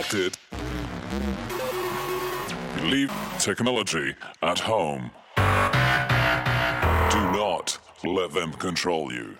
connected. Leave technology at home. Do not let them control you.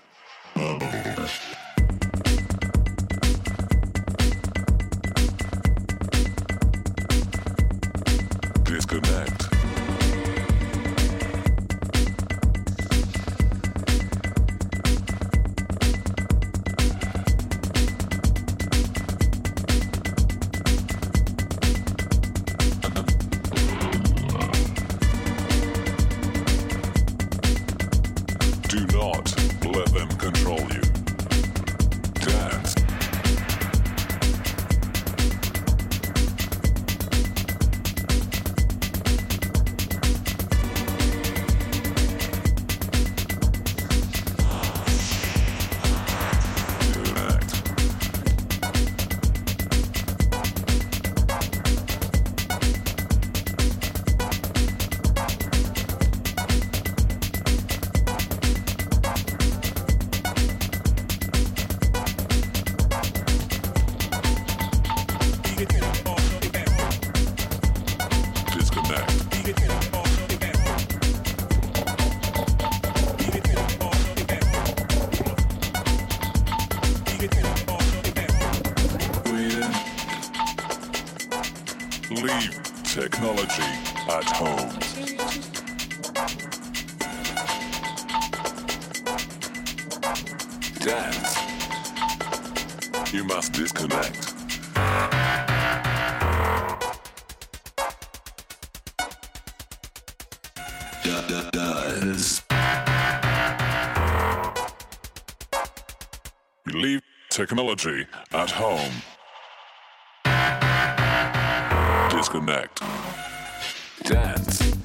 Leave technology at home. Dance. You must disconnect. Dance. You leave technology at home. Disconnect. Dance.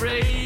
embrace.